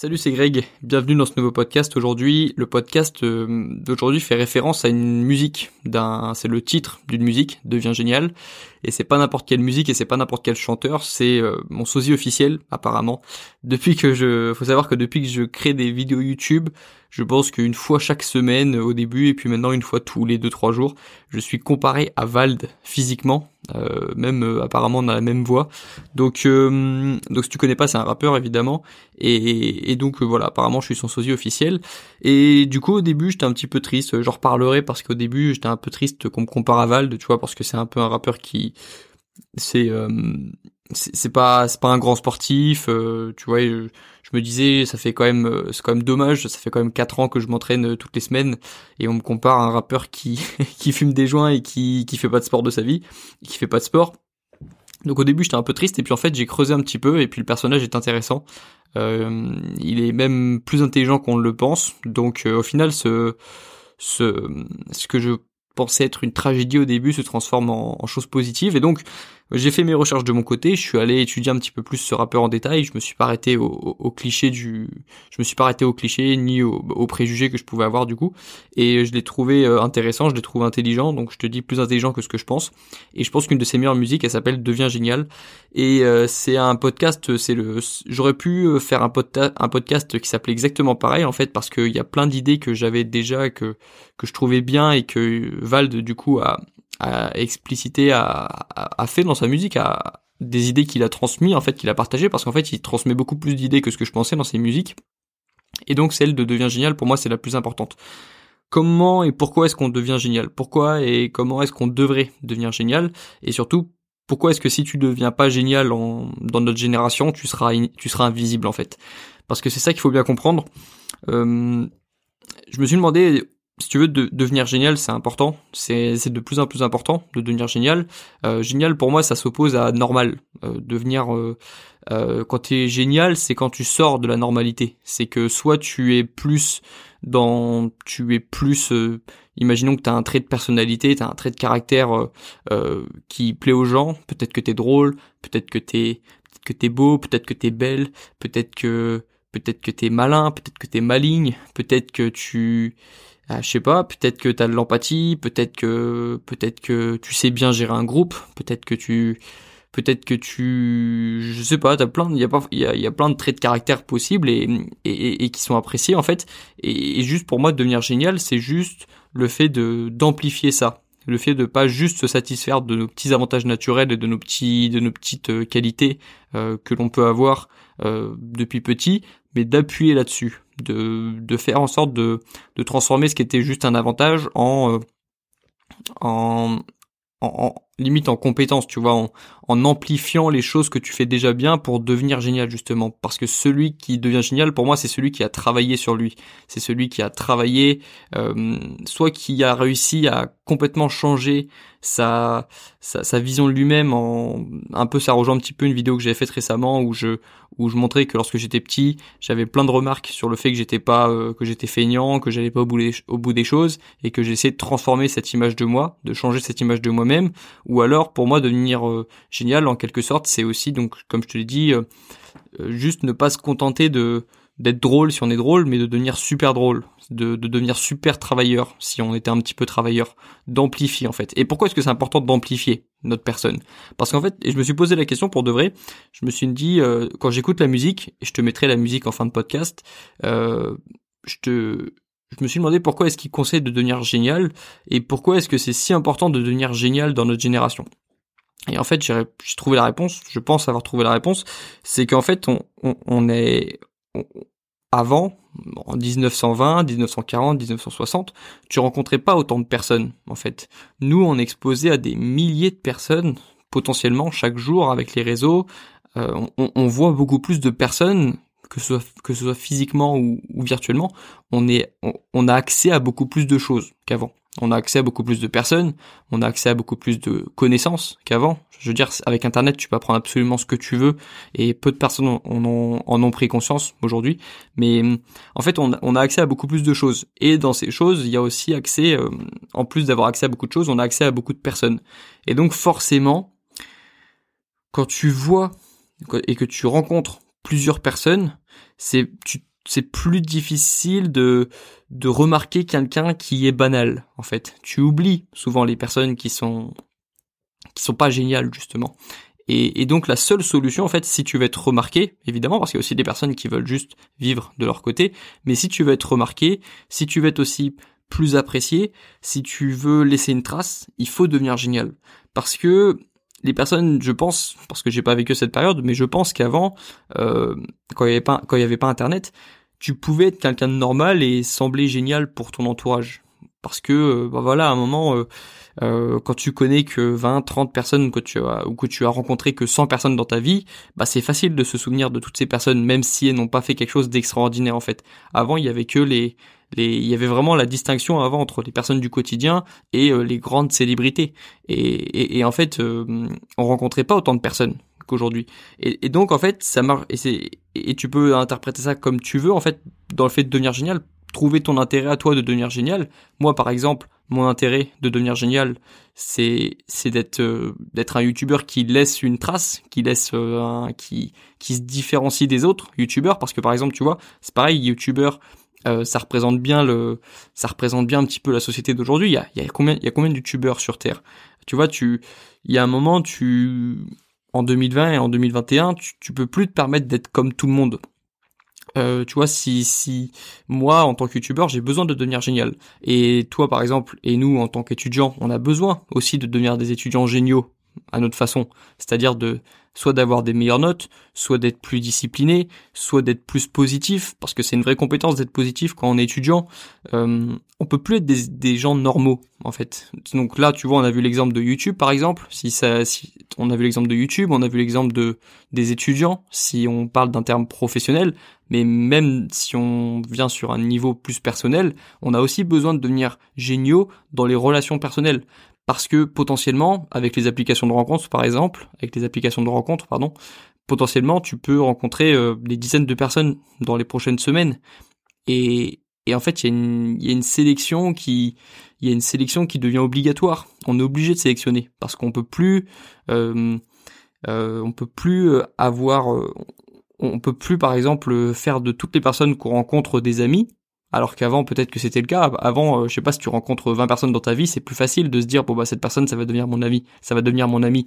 Salut, c'est Greg. Bienvenue dans ce nouveau podcast. Aujourd'hui, le podcast euh, d'aujourd'hui fait référence à une musique d'un, c'est le titre d'une musique, devient génial. Et c'est pas n'importe quelle musique et c'est pas n'importe quel chanteur, c'est euh, mon sosie officiel, apparemment. Depuis que je, faut savoir que depuis que je crée des vidéos YouTube, je pense qu'une fois chaque semaine au début et puis maintenant une fois tous les deux trois jours, je suis comparé à Vald physiquement, euh, même euh, apparemment dans la même voix. Donc euh, donc si tu connais pas, c'est un rappeur évidemment et, et donc voilà, apparemment je suis son sosie officiel et du coup au début j'étais un petit peu triste, j'en reparlerai parce qu'au début j'étais un peu triste qu'on me compare à Vald, tu vois parce que c'est un peu un rappeur qui c'est c'est pas c'est pas un grand sportif tu vois je me disais ça fait quand même euh, c'est quand même dommage ça fait quand même quatre ans que je m'entraîne euh, toutes les semaines et on me compare à un rappeur qui qui fume des joints et qui qui fait pas de sport de sa vie qui fait pas de sport. Donc au début j'étais un peu triste et puis en fait j'ai creusé un petit peu et puis le personnage est intéressant. Euh, il est même plus intelligent qu'on le pense. Donc euh, au final ce ce ce que je pensais être une tragédie au début se transforme en, en chose positive. Et donc j'ai fait mes recherches de mon côté, je suis allé étudier un petit peu plus ce rappeur en détail, je me suis pas arrêté au, cliché du, je me suis pas arrêté au cliché ni aux au préjugés que je pouvais avoir du coup, et je l'ai trouvé euh, intéressant, je l'ai trouvé intelligent, donc je te dis plus intelligent que ce que je pense, et je pense qu'une de ses meilleures musiques, elle s'appelle Devient génial, et euh, c'est un podcast, c'est le, j'aurais pu euh, faire un, un podcast qui s'appelait exactement pareil en fait, parce qu'il y a plein d'idées que j'avais déjà que que je trouvais bien et que Vald du coup a a explicité, a, a, fait dans sa musique, a des idées qu'il a transmis, en fait, qu'il a partagé, parce qu'en fait, il transmet beaucoup plus d'idées que ce que je pensais dans ses musiques. Et donc, celle de devient génial, pour moi, c'est la plus importante. Comment et pourquoi est-ce qu'on devient génial? Pourquoi et comment est-ce qu'on devrait devenir génial? Et surtout, pourquoi est-ce que si tu deviens pas génial en, dans notre génération, tu seras, tu seras invisible, en fait? Parce que c'est ça qu'il faut bien comprendre. Euh, je me suis demandé si tu veux de, devenir génial, c'est important. C'est de plus en plus important de devenir génial. Euh, génial pour moi, ça s'oppose à normal. Euh, devenir euh, euh, quand tu es génial, c'est quand tu sors de la normalité. C'est que soit tu es plus dans, tu es plus. Euh, imaginons que tu as un trait de personnalité, tu as un trait de caractère qui plaît aux gens. Peut-être que t'es drôle, peut-être que t'es que t'es beau, peut-être que t'es belle, peut-être que peut-être que t'es malin, peut-être que t'es maligne, peut-être que tu je sais pas, peut-être que tu as de l'empathie, peut-être que peut-être que tu sais bien gérer un groupe, peut-être que tu peut-être que tu je sais pas, tu plein il y a pas y y plein de traits de caractère possibles et et, qui sont appréciés en fait. Et, juste pour moi de devenir génial, c'est juste le fait de d'amplifier ça. Le fait de pas juste se satisfaire de nos petits avantages naturels et de nos petits de nos petites euh, qualités euh, que l'on peut avoir euh, depuis petit mais d'appuyer là-dessus de, faire en sorte de, transformer ce qui était juste un avantage en, euh, limite en compétence, tu vois, en, en, amplifiant les choses que tu fais déjà bien pour devenir génial justement. Parce que celui qui devient génial, pour moi, c'est celui qui a travaillé sur lui. C'est celui qui a travaillé, euh, soit qui a réussi à complètement changer sa, sa, sa vision de lui-même. En un peu, ça rejoint un petit peu une vidéo que j'avais faite récemment où je où je montrais que lorsque j'étais petit, j'avais plein de remarques sur le fait que j'étais pas euh, que j'étais feignant, que j'allais pas au bout, des, au bout des choses et que j'essayais de transformer cette image de moi, de changer cette image de moi-même ou alors pour moi devenir euh, génial en quelque sorte, c'est aussi donc comme je te l'ai dit euh, juste ne pas se contenter de d'être drôle si on est drôle, mais de devenir super drôle, de, de, devenir super travailleur si on était un petit peu travailleur, d'amplifier en fait. Et pourquoi est-ce que c'est important d'amplifier notre personne? Parce qu'en fait, et je me suis posé la question pour de vrai, je me suis dit, euh, quand j'écoute la musique, et je te mettrai la musique en fin de podcast, euh, je te... Je me suis demandé pourquoi est-ce qu'il conseille de devenir génial et pourquoi est-ce que c'est si important de devenir génial dans notre génération. Et en fait, j'ai trouvé la réponse, je pense avoir trouvé la réponse, c'est qu'en fait, on, est, avant, en 1920, 1940, 1960, tu rencontrais pas autant de personnes, en fait. Nous, on est exposé à des milliers de personnes, potentiellement, chaque jour, avec les réseaux. Euh, on, voit beaucoup plus de personnes, que ce soit, que ce soit physiquement ou, ou virtuellement. On, est, on a accès à beaucoup plus de choses qu'avant on a accès à beaucoup plus de personnes, on a accès à beaucoup plus de connaissances qu'avant. Je veux dire, avec Internet, tu peux apprendre absolument ce que tu veux, et peu de personnes en ont, en ont pris conscience aujourd'hui. Mais en fait, on, a accès à beaucoup plus de choses. Et dans ces choses, il y a aussi accès, euh, en plus d'avoir accès à beaucoup de choses, on a accès à beaucoup de personnes. Et donc forcément, quand tu vois et que tu rencontres plusieurs personnes, c'est c'est plus difficile de de remarquer quelqu'un qui est banal en fait. Tu oublies souvent les personnes qui sont qui sont pas géniales justement. Et, et, donc la seule solution en fait, si tu veux être remarqué, évidemment, parce qu'il y a aussi des personnes qui veulent juste vivre de leur côté, mais si tu veux être remarqué, si tu veux être aussi plus apprécié, si tu veux laisser une trace, il faut devenir génial. Parce que les personnes, je pense, parce que j'ai pas vécu cette période, mais je pense qu'avant, euh, quand il y avait pas, pas Internet, tu pouvais être quelqu'un de normal et sembler génial pour ton entourage. Parce que, euh, bah voilà, à un moment, euh, quand tu connais que 20, 30 personnes que tu as, ou que tu as rencontré que 100 personnes dans ta vie, bah c'est facile de se souvenir de toutes ces personnes, même si elles n'ont pas fait quelque chose d'extraordinaire en fait. Avant, il y avait que les, il y avait vraiment la distinction avant entre les personnes du quotidien et les grandes célébrités. Et, et, et en fait, on rencontrait pas autant de personnes qu'aujourd'hui. Et, donc en fait, ça marche. Et, et tu peux interpréter ça comme tu veux en fait dans le fait de devenir génial trouver ton intérêt à toi de devenir génial. Moi, par exemple, mon intérêt de devenir génial, c'est c'est d'être euh, d'être un youtubeur qui laisse une trace, qui laisse euh, un, qui qui se différencie des autres youtubeurs parce que par exemple, tu vois, c'est pareil, youtubeur euh, ça représente bien le ça représente bien un petit peu la société d'aujourd'hui. Il y a y a combien il y a combien de youtubeurs sur terre? Tu vois, tu il y a un moment tu en 2020 et en 2021, tu, tu peux plus te permettre d'être comme tout le monde. Euh, tu vois, si, si moi, en tant qu'youtubeur, j'ai besoin de devenir génial, et toi, par exemple, et nous, en tant qu'étudiants, on a besoin aussi de devenir des étudiants géniaux à notre façon, c'est-à-dire de soit d'avoir des meilleures notes, soit d'être plus discipliné, soit d'être plus positif, parce que c'est une vraie compétence d'être positif quand on est étudiant. Euh, on peut plus être des, des, gens normaux en fait. Donc là, tu vois, on a vu l'exemple de YouTube par exemple. Si ça, si on a vu l'exemple de YouTube, on a vu l'exemple de des étudiants. Si on parle d'un terme professionnel, mais même si on vient sur un niveau plus personnel, on a aussi besoin de devenir géniaux dans les relations personnelles parce que potentiellement, avec les applications de rencontres par exemple, avec les applications de rencontres, pardon, potentiellement tu peux rencontrer euh, des dizaines de personnes dans les prochaines semaines. Et, en fait, il y, a une, sélection qui, il y a une sélection qui devient obligatoire. On est obligé de sélectionner parce qu'on peut plus, euh, euh, on peut plus avoir, on peut plus par exemple faire de toutes les personnes qu'on rencontre des amis alors qu'avant, peut-être que c'était le cas. Avant, euh, je sais pas, si tu rencontres 20 personnes dans ta vie, c'est plus facile de se dire, bon bah cette personne, ça va devenir mon ami, ça va devenir mon ami.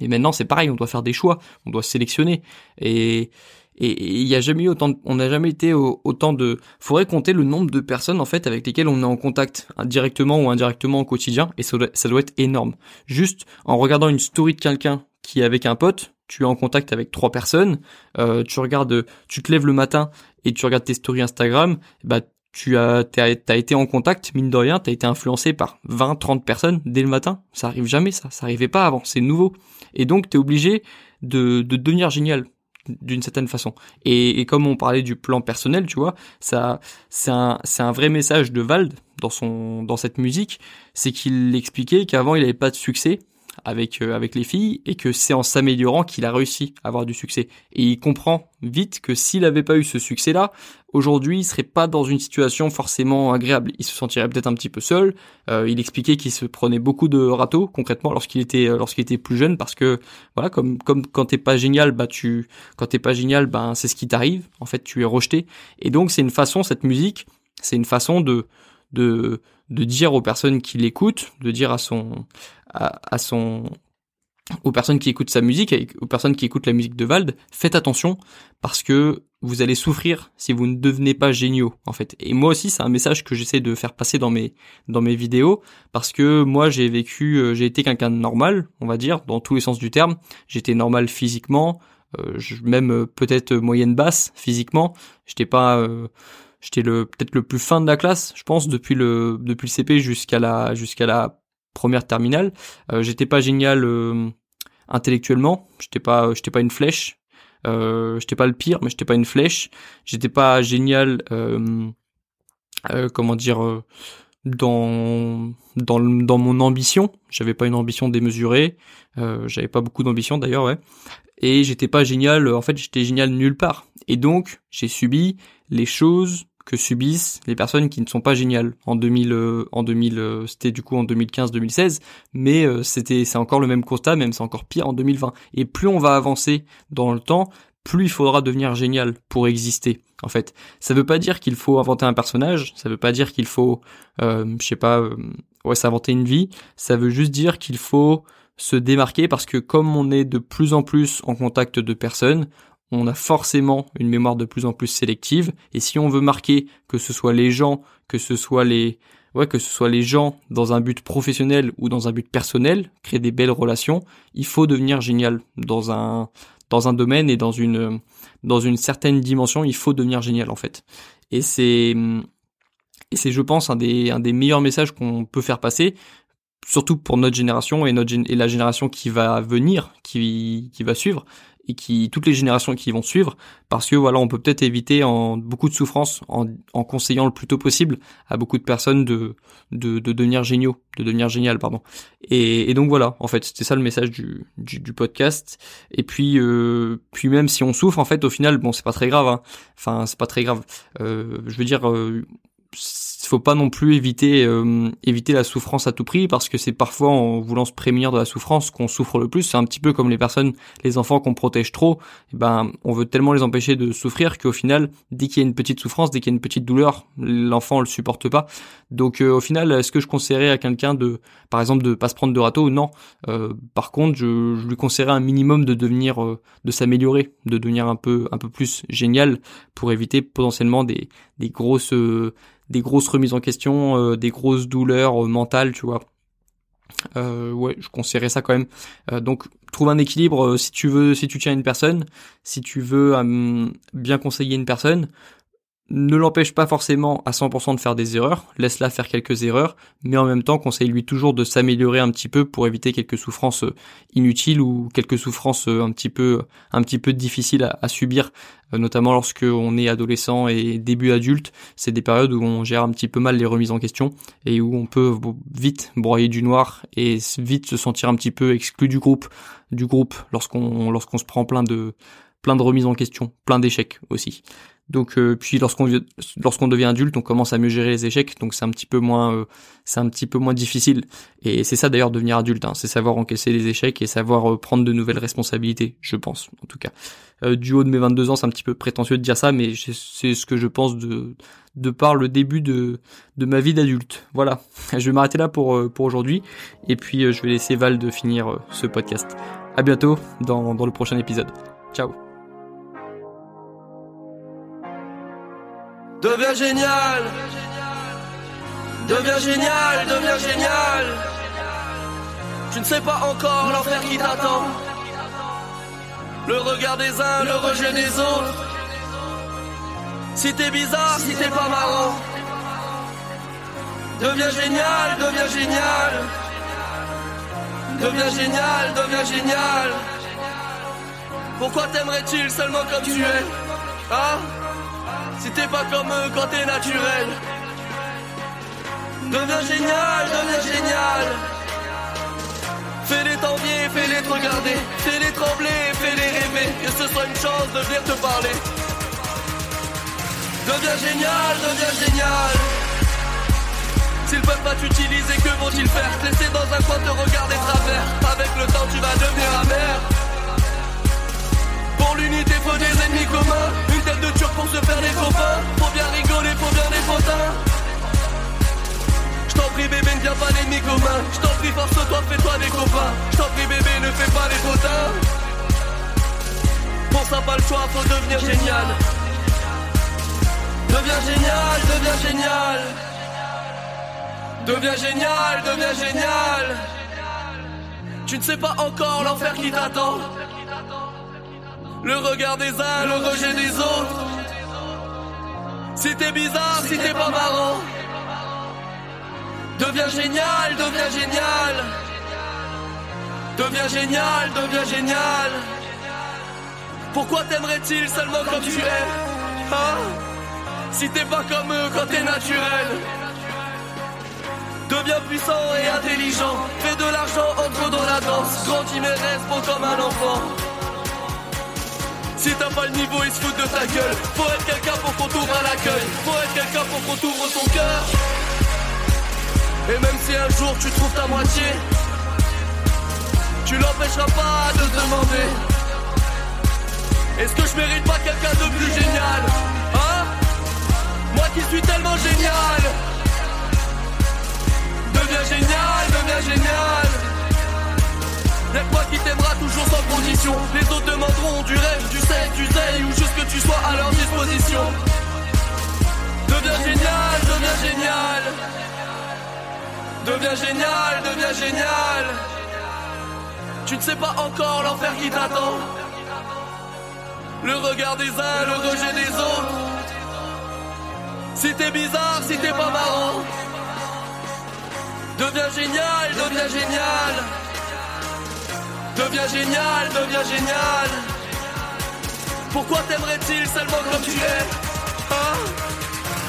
Mais maintenant, c'est pareil, on doit faire des choix, on doit sélectionner. Et et il y a jamais eu autant, on n'a jamais été autant de. Faudrait compter le nombre de personnes en fait avec lesquelles on est en contact directement ou indirectement au quotidien, et ça doit, ça doit être énorme. Juste en regardant une story de quelqu'un qui est avec un pote, tu es en contact avec trois personnes, euh, tu regardes, tu te lèves le matin et tu regardes tes stories Instagram, bah tu as t'as, été en contact mine de rien, t'as été influencé par 20 30 personnes dès le matin, ça arrive jamais ça, ça arrivait pas avant, c'est nouveau. Et donc tu es obligé de de devenir génial d'une certaine façon. Et, et, comme on parlait du plan personnel, tu vois, ça c'est un c'est un vrai message de Vald dans son dans cette musique, c'est qu'il expliquait qu'avant il avait pas de succès avec euh, avec les filles et que c'est en s'améliorant qu'il a réussi à avoir du succès. Et il comprend vite que s'il n'avait pas eu ce succès-là, aujourd'hui il serait pas dans une situation forcément agréable. Il se sentirait peut-être un petit peu seul. Euh, il expliquait qu'il se prenait beaucoup de râteaux concrètement lorsqu'il était euh, était plus jeune parce que voilà comme comme quand t'es pas génial bah tu quand t'es pas génial ben c'est ce qui t'arrive. En fait tu es rejeté. Et donc c'est une façon cette musique c'est une façon de de de dire aux personnes qui l'écoutent, de dire à son à, son aux personnes qui écoutent sa musique, aux personnes qui écoutent la musique de Vald, faites attention parce que vous allez souffrir si vous ne devenez pas géniaux en fait. Et moi aussi, c'est un message que j'essaie de faire passer dans mes dans mes vidéos parce que moi j'ai vécu, euh, j'ai été quelqu'un de normal, on va dire, dans tous les sens du terme. J'étais normal physiquement, euh, même euh, peut-être moyenne basse physiquement. J'étais pas j'étais le peut-être le plus fin de la classe, je pense, depuis le depuis le CP jusqu'à la jusqu'à la première terminale. Euh, j'étais pas génial euh, intellectuellement, j'étais pas j'étais pas une flèche. Euh, j'étais pas le pire, mais j'étais pas une flèche. J'étais pas génial, euh, comment dire, dans dans dans mon ambition. J'avais pas une ambition démesurée. J'avais pas beaucoup d'ambition d'ailleurs, ouais. Et j'étais pas génial. En fait, j'étais génial nulle part. Et donc, j'ai subi les choses que subissent les personnes qui ne sont pas géniales. En 2000 euh, en 2000 euh, c'était du coup en 2015 2016 mais euh, c'était c'est encore le même constat même c'est encore pire en 2020 et plus on va avancer dans le temps plus il faudra devenir génial pour exister En fait, ça veut pas dire qu'il faut inventer un personnage, ça veut pas dire qu'il faut, euh, je sais pas, euh, ouais, s'inventer une vie. Ça veut juste dire qu'il faut se démarquer parce que comme on est de plus en plus en contact de personnes, on a forcément une mémoire de plus en plus sélective. Et si on veut marquer que ce soit les gens, que ce soit les, ouais, que ce soit les gens dans un but professionnel ou dans un but personnel, créer des belles relations, il faut devenir génial dans un, dans un domaine et dans une, dans une certaine dimension, il faut devenir génial, en fait. Et c'est, et c'est, je pense, un des, un des meilleurs messages qu'on peut faire passer, surtout pour notre génération et notre et la génération qui va venir, qui, qui va suivre, et qui toutes les générations qui vont suivre parce que voilà on peut peut-être éviter en beaucoup de souffrance en, conseillant le plus tôt possible à beaucoup de personnes de de, de devenir géniaux de devenir génial pardon. Et, donc voilà en fait c'était ça le message du, du, du podcast. Et puis euh, puis même si on souffre en fait au final bon c'est pas très grave hein. enfin c'est pas très grave. Euh, je veux dire euh, faut pas non plus éviter euh, éviter la souffrance à tout prix parce que c'est parfois en voulant se prémunir de la souffrance qu'on souffre le plus. C'est un petit peu comme les personnes, les enfants qu'on protège trop. Et eh ben, on veut tellement les empêcher de souffrir qu'au final, dès qu'il y a une petite souffrance, dès qu'il y a une petite douleur, l'enfant le supporte pas. Donc euh, au final, est-ce que je conseillerais à quelqu'un de, par exemple, de pas se prendre de râteau? Non. Euh, par contre, je, lui conseillerais un minimum de devenir, de s'améliorer, de devenir un peu un peu plus génial pour éviter potentiellement des des grosses des grosses remises en question, euh, des grosses douleurs euh, mentales, tu vois. Euh, ouais, je conseillerais ça quand même. donc, trouve un équilibre si tu veux, si tu tiens une personne, si tu veux bien conseiller une personne, ne l'empêche pas forcément à 100% de faire des erreurs, laisse-la faire quelques erreurs, mais en même temps conseille-lui toujours de s'améliorer un petit peu pour éviter quelques souffrances euh, inutiles ou quelques souffrances euh, un petit peu un petit peu difficiles à, subir, euh, notamment lorsque on est adolescent et début adulte, c'est des périodes où on gère un petit peu mal les remises en question et où on peut vite broyer du noir et vite se sentir un petit peu exclu du groupe, du groupe lorsqu'on lorsqu'on se prend plein de plein de remises en question, plein d'échecs aussi. Donc euh, puis lorsqu'on lorsqu'on devient adulte, on commence à mieux gérer les échecs, donc c'est un petit peu moins euh, c'est un petit peu moins difficile. Et c'est ça d'ailleurs devenir adulte, hein, c'est savoir encaisser les échecs et savoir euh, prendre de nouvelles responsabilités, je pense en tout cas. du haut de mes 22 ans, c'est un petit peu prétentieux de dire ça, mais c'est ce que je pense de de par le début de de ma vie d'adulte. Voilà, je vais m'arrêter là pour pour aujourd'hui et puis je vais laisser Val de finir ce podcast. À bientôt dans dans le prochain épisode. Ciao. Deviens génial. Deviens génial, deviens génial. Tu ne sais pas encore l'enfer qui t'attend. Le regard des uns, le rejet des autres. Si t'es bizarre, si t'es pas marrant. Deviens génial, deviens génial. Deviens génial, deviens génial. Pourquoi t'aimerais-tu seulement comme tu es Hein? Si t'es pas comme eux quand t'es naturel. Deviens génial, deviens génial. Fais-les t'envier, fais-les te regarder. Fais-les trembler, fais-les rêver. Que ce soit une chance de venir te parler. Deviens génial, deviens génial. S'ils peuvent pas t'utiliser, que vont-ils faire? Laisser dans un coin te regarder travers. Avec le temps, tu vas devenir amer. Pour l'unité, faut des ennemis communs. De turc pour se faire des copains. Faut bien rigoler, faut bien des potins. J't'en prie bébé, ne viens pas l'ennemi commun. J't'en prie, force-toi, fais-toi des copains. J't'en prie bébé, ne fais pas les potins. Pour ça, pas le choix, faut devenir génial. Deviens génial, deviens génial. Deviens génial, deviens génial. Tu ne sais pas encore l'enfer qui t'attend. Le regard des uns, le rejet des autres. Si t'es bizarre, si t'es pas marrant. Deviens génial, deviens génial. Deviens génial, deviens génial. Pourquoi t'aimerais-il seulement comme tu es Hein? Si t'es pas comme eux quand t'es naturel. Deviens puissant et intelligent. Fais de l'argent, entre dans la danse. Grandis mais reste beau comme un enfant. Si t'as pas le niveau, ils se foutent de ta gueule. Faut être quelqu'un pour qu'on t'ouvre à l'accueil. Faut être quelqu'un pour qu'on t'ouvre ton cœur. Et même si un jour tu trouves ta moitié, tu l'empêcheras pas de demander Est-ce que je mérite pas quelqu'un de plus génial? Hein? Génial. Deviens génial, deviens génial. Y'a quoi qui t'aimera toujours sans condition. Les autres demanderont du rêve, du sel, du zèle ou juste que tu sois à leur disposition. Deviens génial, deviens génial. Deviens génial, deviens génial. Tu ne sais pas encore l'enfer qui t'attend. Le regard des uns, le rejet des autres. Si t'es bizarre, si t'es pas marrant. Deviens génial, deviens génial. Deviens génial, deviens génial. Pourquoi t'aimerais-il seulement comme tu es Hein?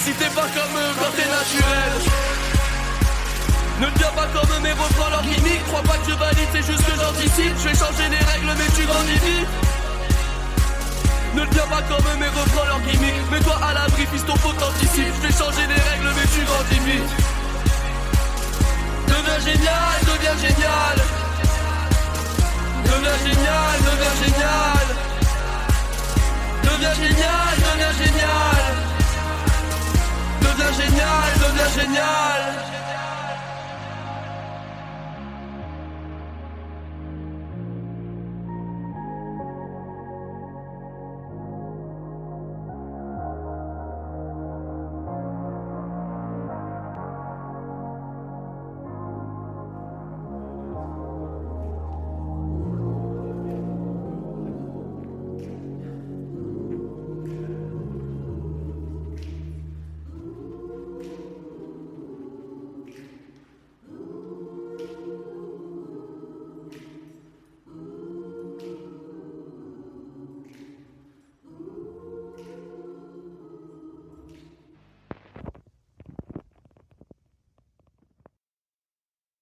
Si t'es pas comme eux quand t'es naturel. Ne deviens pas comme eux mais reprends leur gimmick Crois pas que je valide, c'est juste que j'anticipe. Je vais changer les règles mais tu grandis vite. Ne deviens pas comme eux mais reprends leur gimmick Mets-toi à l'abri, fiston faut t'anticiper. Je vais changer les règles deviens génial, deviens génial. Deviens génial, deviens génial.